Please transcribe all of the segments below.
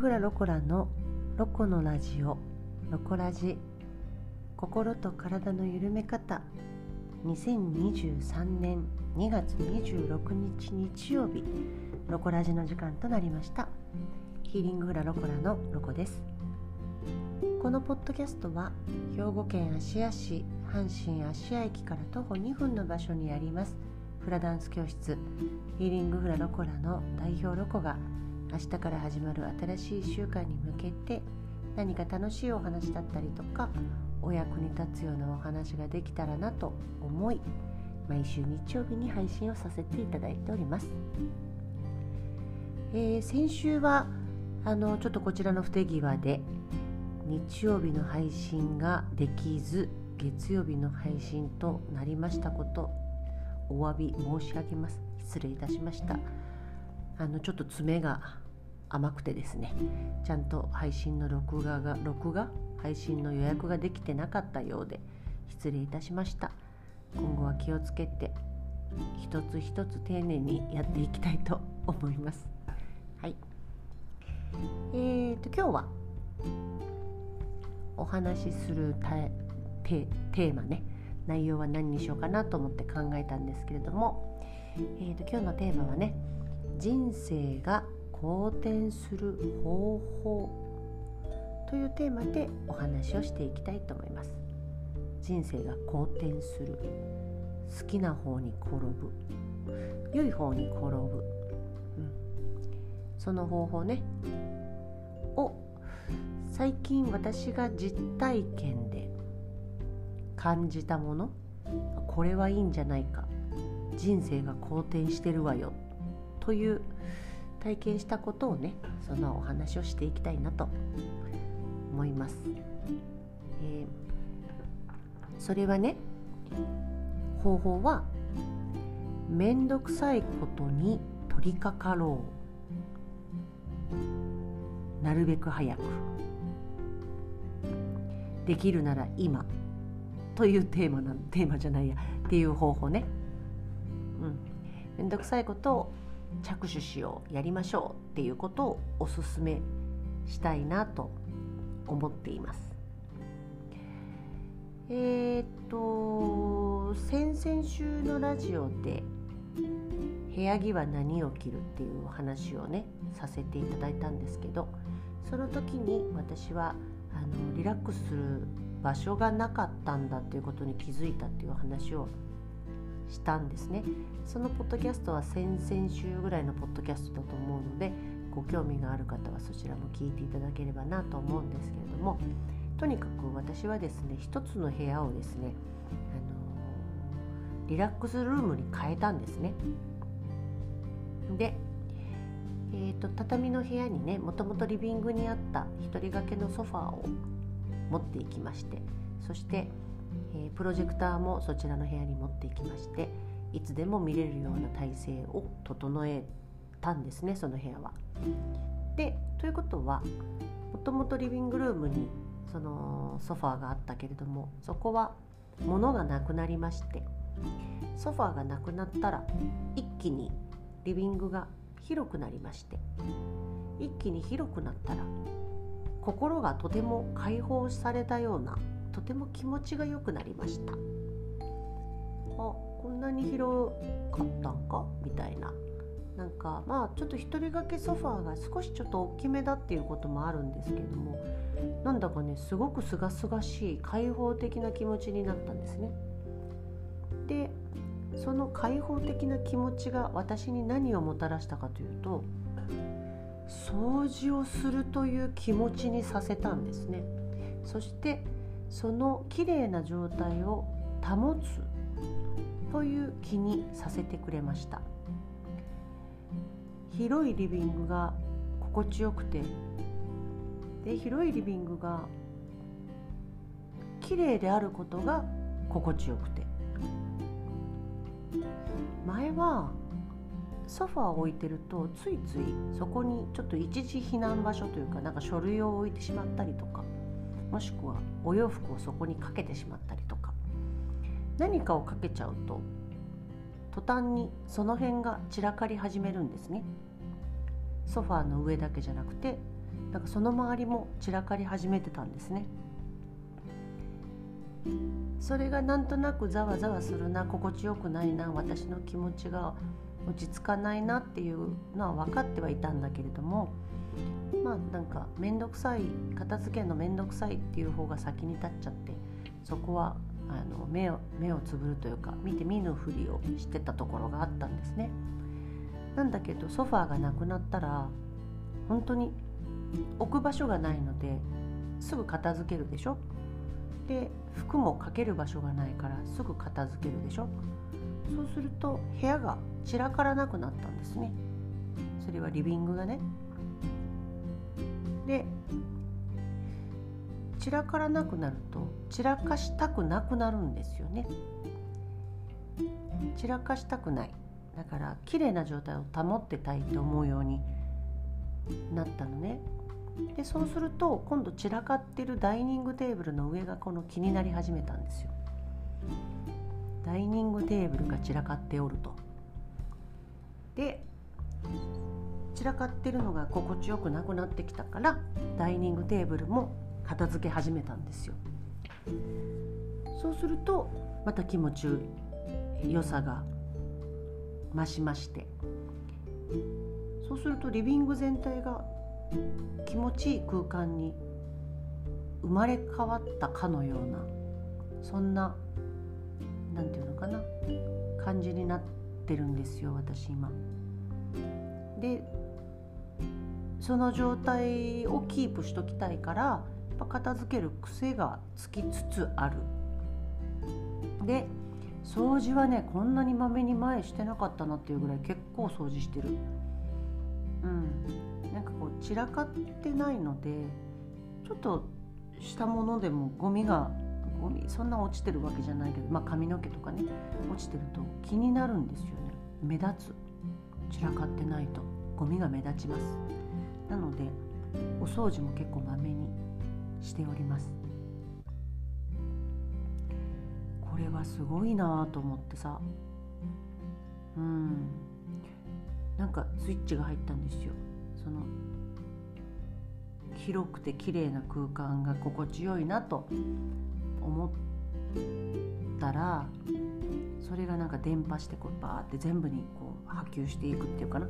フラロコラのロコのラジオロコラジ心と体の緩め方。2023年2月26日日曜日。ロコラジの時間となりました。ヒーリングフラロコラのロコです。このポッドキャストは兵庫県芦屋市阪神芦屋駅から徒歩2分の場所にあります。フラダンス教室ヒーリングフラロコラの代表ロコが明日から始まる新しい週間に向けて何か楽しいお話だったりとかお役に立つようなお話ができたらなと思い毎週日曜日に配信をさせていただいております、えー、先週はあのちょっとこちらの不手際で日曜日の配信ができず月曜日の配信となりましたことお詫び申し上げます。失礼いたしました。あのちょっと爪が甘くてですねちゃんと配信の録画が録画？配信の予約ができてなかったようで失礼いたしました。今後は気をつけて一つ一つ丁寧にやっていきたいと思います。はい。えーと今日はお話しするテーマね。内容は何にしようかなと思って考えたんですけれども、えーと今日のテーマはね人生が好転する方法というテーマでお話をしていきたいと思います。人生が好転する。好きな方に転ぶ。良い方に転ぶ、うん、その方法ね。を最近私が実体験で感じたもの。これはいいんじゃないか。人生が好転してるわよ。という体験したことをねそのお話をしていきたいなと思います。えー、それはね方法はめんどくさいことに取り掛かろう。なるべく早く。できるなら今。というテーマなテーマじゃないや。っていう方法ね。うん、めんどくさいことを着手しようやりましょうっていうことをおすすめしたいなと思っています。えー、っと先々週のラジオで部屋着は何を着るっていうお話をねさせていただいたんですけどその時に私はあのリラックスする場所がなかったんだっていうことに気づいたっていう話をしたんですね。そのポッドキャストは先々週ぐらいのポッドキャストだと思うのでご興味がある方はそちらも聞いていただければなと思うんですけれどもとにかく私はですね一つの部屋をですね、あのリラックスルームに変えたんですね。でえーと、畳の部屋にねもともとリビングにあった一人掛けのソファーを持っていきましてそしてえ、プロジェクターもそちらの部屋に持っていきましていつでも見れるような体制を整えたんですねその部屋は。でということはもともとリビングルームにそのソファーがあったけれどもそこは物がなくなりましてソファーがなくなったら一気にリビングが広くなりまして一気に広くなったら心がとても解放されたようなとても気持ちが良くなりましたあこんなに広かったんか？みたいななんかまあちょっと一人掛けソファーが少しちょっと大きめだっていうこともあるんですけどもなんだかねすごくすがすがしい開放的な気持ちになったんですね。でその開放的な気持ちが私に何をもたらしたかというと掃除をするという気持ちにさせたんですね。そしてその綺麗な状態を保つという気にさせてくれました。広いリビングが心地よくてで広いリビングが綺麗であることが心地よくて。前はソファーを置いてるとついついそこにちょっと一時避難場所というかなんか書類を置いてしまったりとか。もしくはお洋服をそこにかけてしまったりとか。何かをかけちゃうと途端にその辺が散らかり始めるんですね。ソファーの上だけじゃなくてなんかその周りも散らかり始めてたんですね。それがなんとなくざわざわするな心地よくないな私の気持ちが落ち着かないなっていうのは分かってはいたんだけれどもまあなんか面倒くさい片付けるの面倒くさいっていう方が先に立っちゃってそこはあの目を目をつぶるというか見て見ぬふりをしてたところがあったんですね。なんだけどソファーがなくなったら本当に置く場所がないのですぐ片付けるでしょ？で服もかける場所がないからすぐ片付けるでしょ？そうすると部屋が散らからなくなったんですね。それはリビングがね。散らからなくなると散らかしたくなくなるんですよね。散らかしたくない。だから綺麗な状態を保ってたいと思うようになったのね。でそうすると今度散らかってるダイニングテーブルの上がこの気になり始めたんですよ。ダイニングテーブルが散らかっておると。で散らかってるのが心地よくなくなってきたからダイニングテーブルも片付け始めたんですよそうするとまた気持ち良さが増しましてそうするとリビング全体が気持ちいい空間に生まれ変わったかのようなそんな何て言うのかな感じになってるんですよ私今。でその状態をキープしときたいから片付ける癖がつきつつある。で掃除はねこんなにまめに前してなかったなっていうぐらい結構掃除してる。うん、なんかこう散らかってないのでちょっとしたものでもゴミがゴミそんな落ちてるわけじゃないけど、まあ、髪の毛とかね落ちてると気になるんですよね目立つ散らかってないとゴミが目立ちますなのでお掃除も結構まめにしております。これはすごいなと思ってさ。うん。なんかスイッチが入ったんですよ。その広くて綺麗な空間が心地よいなと思ったらそれがなんか伝播してこうバーって全部にこう波及していくっていうかな、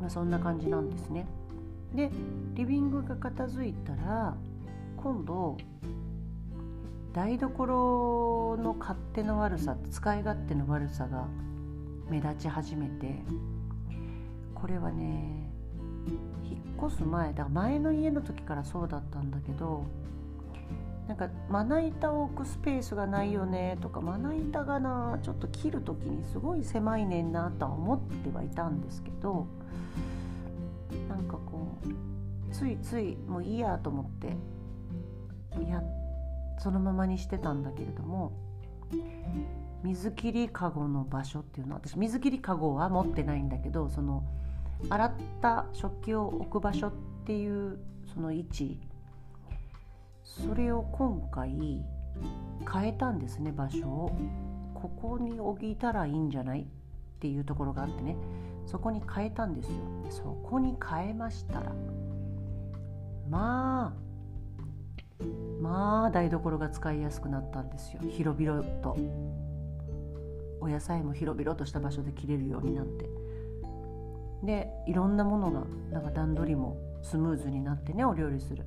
まあ、そんな感じなんですね。でリビングが片付いたら今度台所の勝手の悪さ使い勝手の悪さが目立ち始めてこれはね引っ越す前だから前の家の時からそうだったんだけどなんかまな板を置くスペースがないよねとかまな板がなちょっと切る時にすごい狭いねんなとは思ってはいたんですけどなんかこうついついもういいやと思っていやそのままにしてたんだけれども水切りかごの場所っていうのは私水切りかごは持ってないんだけどその洗った食器を置く場所っていうその位置それを今回変えたんですね場所を。ここに置いたらいいんじゃないっていうところがあってね。そこに変えたんですよ。そこに変えましたらまあまあ台所が使いやすくなったんですよ。広々と。お野菜も広々とした場所で切れるようになって。でいろんなものがなんか段取りもスムーズになってねお料理する。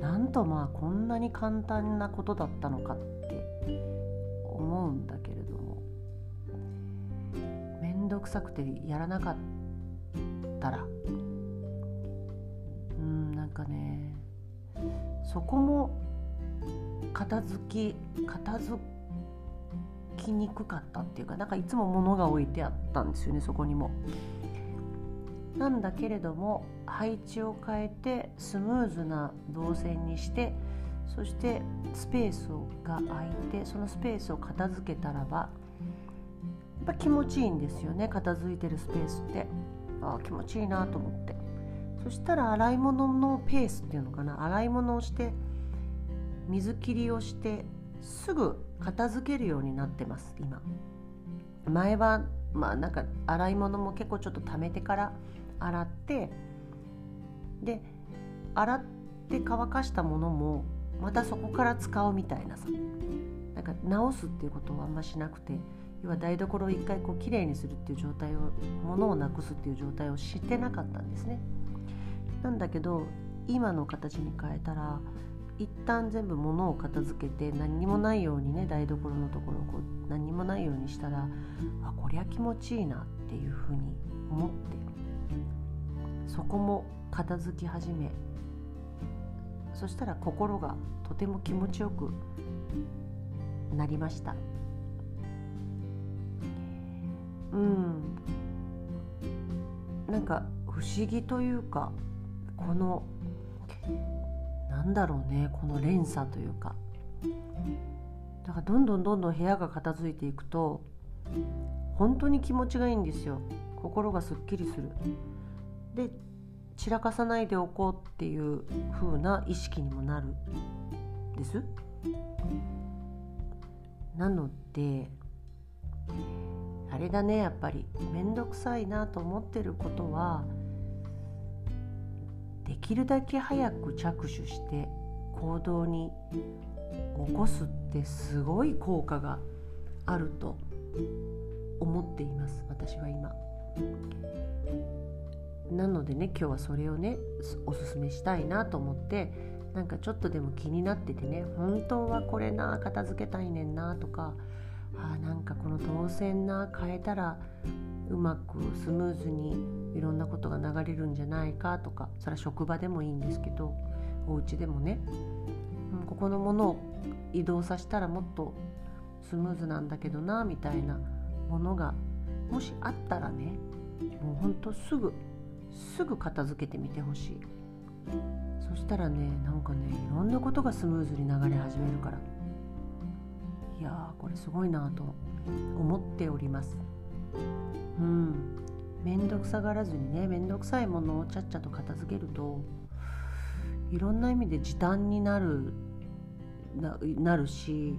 なんとまあこんなに簡単なことだったのかって思うんだけれども。面倒くさくてやらなかったら。うんなんかねそこも片付き片付きにくかったっていうかなんかいつも物が置いてあったんですよねそこにも。なんだけれども配置を変えてスムーズな動線にしてそしてスペースが空いてそのスペースを片付けたらばやっぱ気持ちいいんですよね片付いてるスペースってああ気持ちいいなと思ってそしたら洗い物のペースっていうのかな。洗い物をして水切りをしてすぐ片付けるようになってます今。前はまあなんか洗い物も結構ちょっと溜めてから洗ってで洗って乾かしたものもまたそこから使うみたいなさ。なんか直すっていうことはあんましなくて要は台所を一回こうきれいにするっていう状態を物をなくすっていう状態をしてなかったんですね。なんだけど今の形に変えたら一旦全部物を片付けて何にもないようにね台所のところをこう何にもないようにしたらあこりゃ気持ちいいなっていうふうに思ってそこも片付き始めそしたら心がとても気持ちよくなりました。うん。なんか不思議というかこのなんだろうねこの連鎖というか。だからどんどんどんどん部屋が片付いていくと本当に気持ちがいいんですよ。心がすっきりする。で散らかさないでおこうっていう風な意識にもなる。です？なのであれだねやっぱり。面倒くさいなと思ってることはできるだけ早く着手して行動に起こすってすごい効果があると思っています私は今。なのでね今日はそれをねおすすめしたいなと思ってなんかちょっとでも気になっててね本当はこれな片付けたいねんなとかあなんかこの動線な変えたらうまくスムーズにいろんなことが流れるんじゃないかとかそれは職場でもいいんですけどお家でもね、ここのものを移動させたらもっとスムーズなんだけどなみたいなものがもしあったらねもうほんとすぐすぐ片付けてみてほしい。そしたらねなんかねいろんなことがスムーズに流れ始めるからいやーこれすごいなと思っております。うん。面倒くさがらずにね面倒くさいものをちゃっちゃと片付けるといろんな意味で時短になるなるし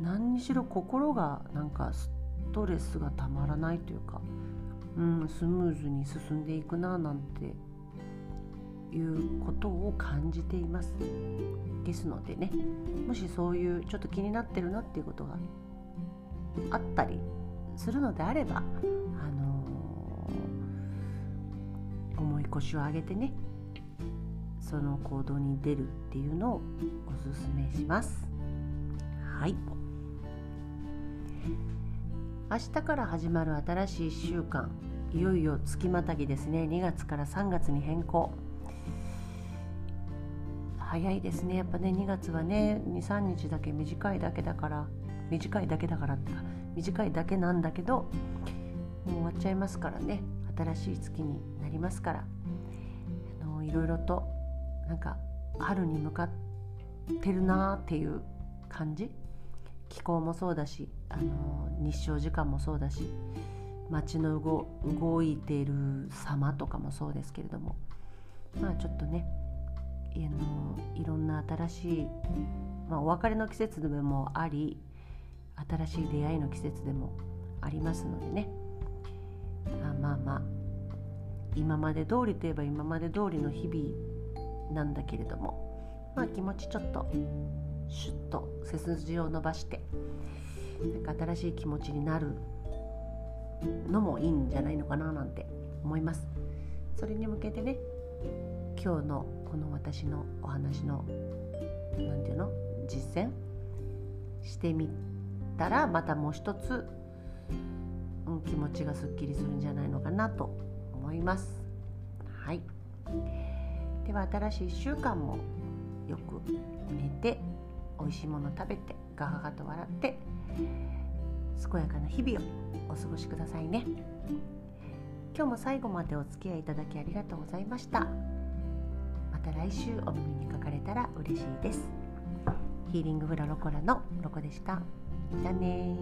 何にしろ心がなんかストレスがたまらないというかうん、スムーズに進んでいくななんていうことを感じています。ですのでねもしそういうちょっと気になってるなっていうことがあったりするのであれば、重い腰を上げてねその行動に出るっていうのをおすすめします。はい。明日から始まる新しい1週間いよいよ月またぎですね。2月から3月に変更。早いですね。やっぱね2月はね23日だけ短いだけだから短いだけだからって短いだけなんだけどもう終わっちゃいますからね。新しい月にりますから。あのいろいろとなんか春に向かってるなーっていう感じ。気候もそうだしあの日照時間もそうだし街の動いている様とかもそうですけれども。まあちょっとねあのいろんな新しい、まあ、お別れの季節でもあり新しい出会いの季節でもありますのでね。あまあまあ。今まで通りといえば今まで通りの日々なんだけれども。まあ気持ちちょっとシュッと背筋を伸ばしてなんか新しい気持ちになるのもいいんじゃないのかななんて思います。それに向けてね今日のこの私のお話の何て言うの？実践？してみたらまたもう一つ、うん、気持ちがすっきりするんじゃないのかなと思います。はい。では新しい1週間もよく寝て美味しいもの食べてガハガと笑って健やかな日々をお過ごしくださいね。今日も最後までお付き合いいただきありがとうございました。また来週お耳にかかれたら嬉しいです。ヒーリングフラロコラのロコでした。じゃあね